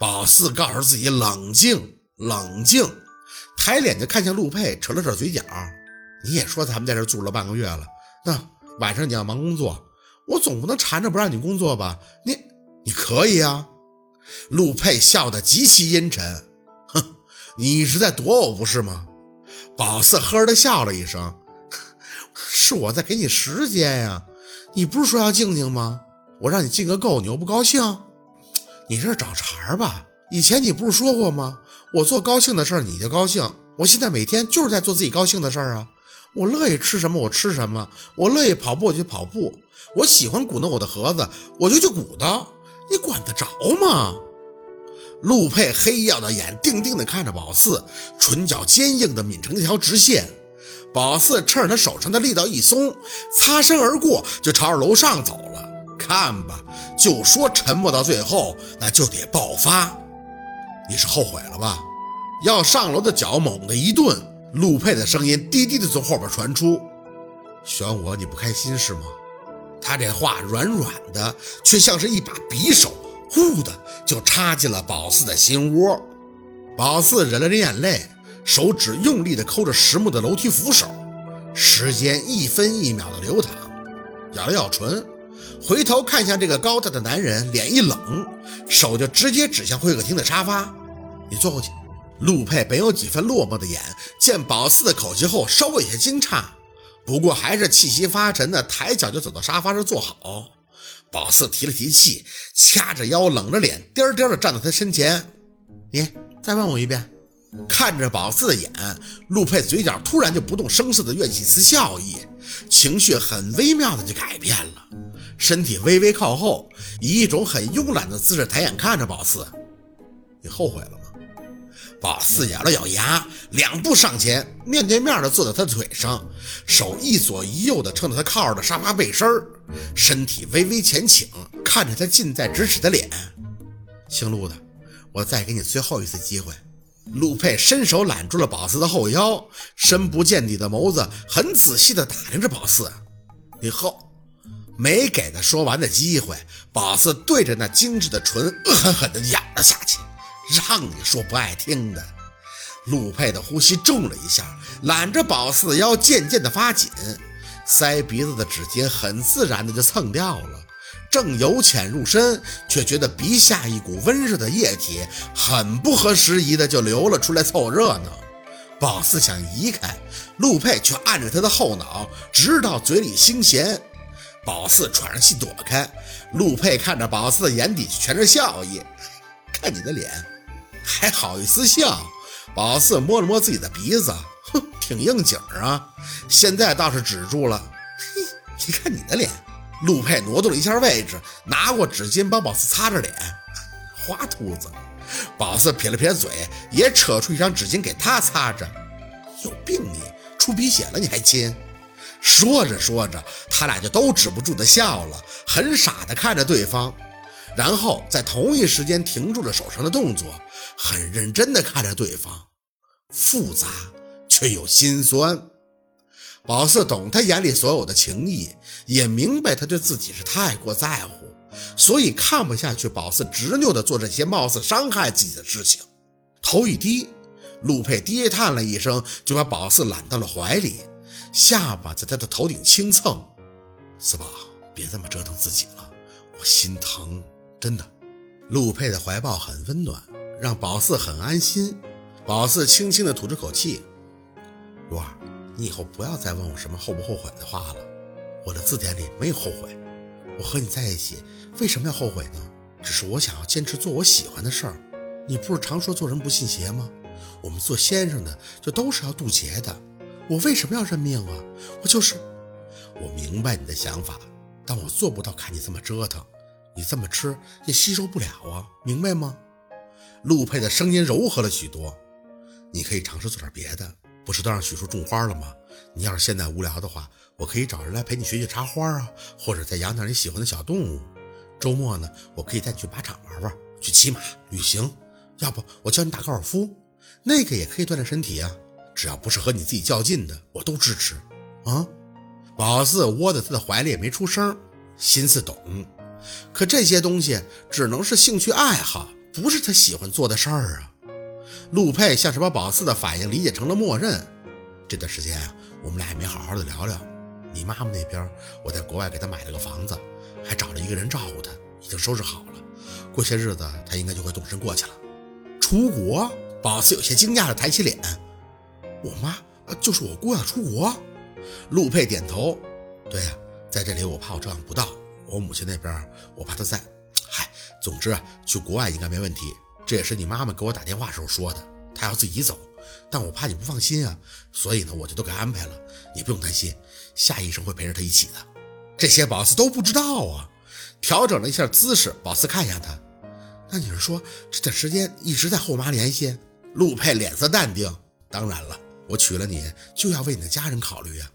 宝四告诉自己冷静冷静，抬脸就看向陆佩，扯了扯嘴角。你也说咱们在这住了半个月了，那晚上你要忙工作，我总不能缠着不让你工作吧？你你可以啊。陆佩笑得极其阴沉，哼，你是在躲我不是吗？宝四呵的笑了一声，是我在给你时间呀。你不是说要静静吗？我让你静个够，你又不高兴，你这是找茬吧？以前你不是说过吗？我做高兴的事儿你就高兴，我现在每天就是在做自己高兴的事儿啊。我乐意吃什么我吃什么，我乐意跑步我就跑步，我喜欢鼓捣我的盒子我就去鼓捣，你管得着吗？陆佩黑曜的眼定定地看着宝四，唇角坚硬的抿成一条直线。宝四趁着他手上的力道一松，擦身而过，就朝着楼上走了。看吧，就说沉默到最后，那就得爆发。你是后悔了吧？要上楼的脚猛地一顿，陆佩的声音低低的从后边传出：“选我你不开心是吗？”他这话软软的，却像是一把匕首。呼的就插进了宝四的心窝，宝四忍了忍眼泪，手指用力的抠着实木的楼梯扶手，时间一分一秒的流淌，咬了咬唇，回头看向这个高大的男人，脸一冷，手就直接指向会客厅的沙发，你坐过去。陆佩本有几分落寞的眼，见宝四的口气后，稍微有些惊诧，不过还是气息发沉的抬脚就走到沙发上坐好。宝四提了提气，掐着腰，冷着脸，颠颠的站在他身前。你再问我一遍。看着宝四的眼，陆佩嘴角突然就不动声色的跃起一丝笑意，情绪很微妙的就改变了，身体微微靠后，以一种很慵懒的姿势抬眼看着宝四。你后悔了吗？宝四咬了咬牙，两步上前，面对面的坐在他腿上，手一左一右的撑着他靠着的沙发背身身体微微前倾，看着他近在咫尺的脸。姓陆的，我再给你最后一次机会。陆佩伸手揽住了宝四的后腰，深不见底的眸子很仔细的打量着宝四。以后没给他说完的机会，宝四对着那精致的唇恶狠狠地咬了下去。让你说不爱听的，陆佩的呼吸重了一下，揽着宝四的腰渐渐的发紧，塞鼻子的纸巾很自然的就蹭掉了，正由浅入深，却觉得鼻下一股温热的液体很不合时宜的就流了出来凑热闹。宝四想移开，陆佩却按着他的后脑，直到嘴里腥咸。宝四喘着气躲开，陆佩看着宝四的眼底全是笑意，看你的脸。还好意思笑？宝四摸了摸自己的鼻子，哼，挺应景啊。现在倒是止住了。嘿，你看你的脸。陆佩挪动了一下位置，拿过纸巾帮宝四擦着脸。花秃子。宝四撇了撇嘴，也扯出一张纸巾给他擦着。有病你！出鼻血了你还亲？说着说着，他俩就都止不住的笑了，很傻的看着对方。然后在同一时间停住了手上的动作，很认真的看着对方，复杂却又心酸。宝四懂他眼里所有的情谊，也明白他对自己是太过在乎，所以看不下去宝四执拗的做这些貌似伤害自己的事情。头一低，陆佩低叹了一声，就把宝四揽到了怀里，下巴在他的头顶轻蹭。四宝，别这么折腾自己了，我心疼。真的，陆佩的怀抱很温暖，让宝四很安心。宝四轻轻地吐着口气：“如儿，你以后不要再问我什么后不后悔的话了。我的字典里没有后悔。我和你在一起，为什么要后悔呢？只是我想要坚持做我喜欢的事儿。你不是常说做人不信邪吗？我们做先生的就都是要渡劫的。我为什么要认命啊？我就是……我明白你的想法，但我做不到看你这么折腾。”你这么吃也吸收不了啊，明白吗？陆佩的声音柔和了许多。你可以尝试做点别的，不是都让许叔种花了吗？你要是现在无聊的话，我可以找人来陪你学学插花啊，或者再养点你喜欢的小动物。周末呢，我可以带你去靶场玩玩，去骑马旅行。要不我教你打高尔夫，那个也可以锻炼身体啊。只要不是和你自己较劲的，我都支持。啊，宝四窝在他的怀里也没出声，心思懂。可这些东西只能是兴趣爱好，不是他喜欢做的事儿啊。陆佩像是把宝四的反应理解成了默认。这段时间啊，我们俩也没好好的聊聊。你妈妈那边，我在国外给她买了个房子，还找了一个人照顾她，已经收拾好了。过些日子，她应该就会动身过去了。出国？宝四有些惊讶的抬起脸。我妈，就是我姑要出国。陆佩点头。对呀，在这里我怕我照应不到。我母亲那边，我怕她在。嗨，总之啊，去国外应该没问题。这也是你妈妈给我打电话时候说的，她要自己走。但我怕你不放心啊，所以呢，我就都给安排了。你不用担心，夏医生会陪着她一起的。这些宝四都不知道啊。调整了一下姿势，宝四看一下他。那你是说这段时间一直在和我妈联系？陆佩脸色淡定。当然了，我娶了你就要为你的家人考虑呀。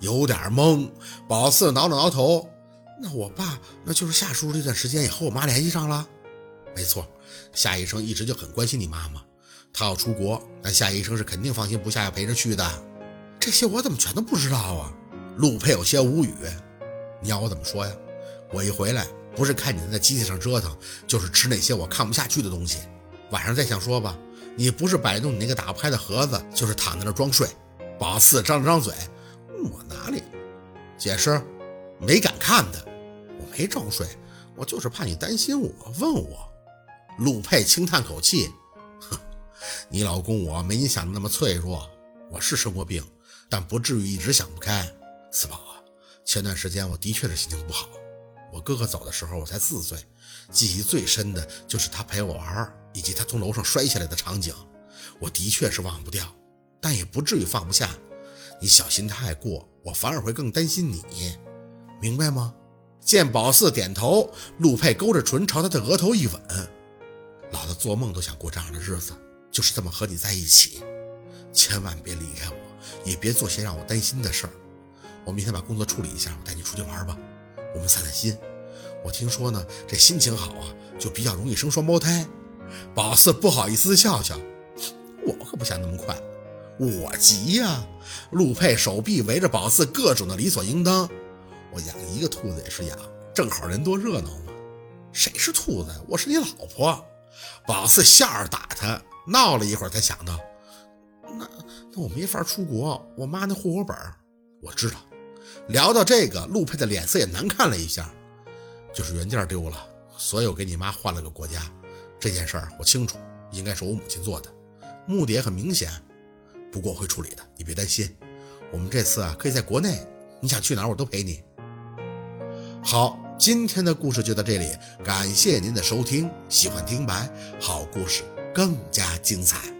有点懵，宝四挠了挠头。那我爸，那就是夏叔这段时间也和我妈联系上了。没错，夏医生一直就很关心你妈妈。他要出国，但夏医生是肯定放心不下要陪着去的。这些我怎么全都不知道啊？陆佩有些无语。你要我怎么说呀？我一回来，不是看你在机器上折腾，就是吃那些我看不下去的东西。晚上再想说吧。你不是摆弄你那个打不开的盒子，就是躺在那装睡。宝四张了张嘴，我哪里？解释，没敢看他。我没装睡，我就是怕你担心我，问我。陆佩轻叹口气。哼你老公我没你想的那么脆弱，我是生过病，但不至于一直想不开。四宝啊，前段时间我的确是心情不好。我哥哥走的时候我才四岁，记忆最深的就是他陪我玩，以及他从楼上摔下来的场景，我的确是忘不掉，但也不至于放不下。你小心太过，我反而会更担心你，明白吗？见宝四点头，陆佩勾着唇朝他的额头一吻，老子做梦都想过这样的日子。就是这么和你在一起，千万别离开我，也别做些让我担心的事儿。我明天把工作处理一下，我带你出去玩吧，我们散散心。我听说呢，这心情好啊，就比较容易生双胞胎。宝四不好意思笑笑，我可不想那么快，我急呀。陆佩手臂围着宝四各种的理所应当。我养一个兔子也是养，正好人多热闹嘛。谁是兔子？我是你老婆。宝四笑着打他。闹了一会儿，才想到，那那我没法出国，我妈那户口本我知道。聊到这个，陆佩的脸色也难看了一下，就是原件丢了，所以我给你妈换了个国家。这件事儿我清楚，应该是我母亲做的，目的也很明显。不过我会处理的，你别担心。我们这次啊，可以在国内，你想去哪儿我都陪你。好，今天的故事就到这里，感谢您的收听。喜欢听白好故事。更加精彩。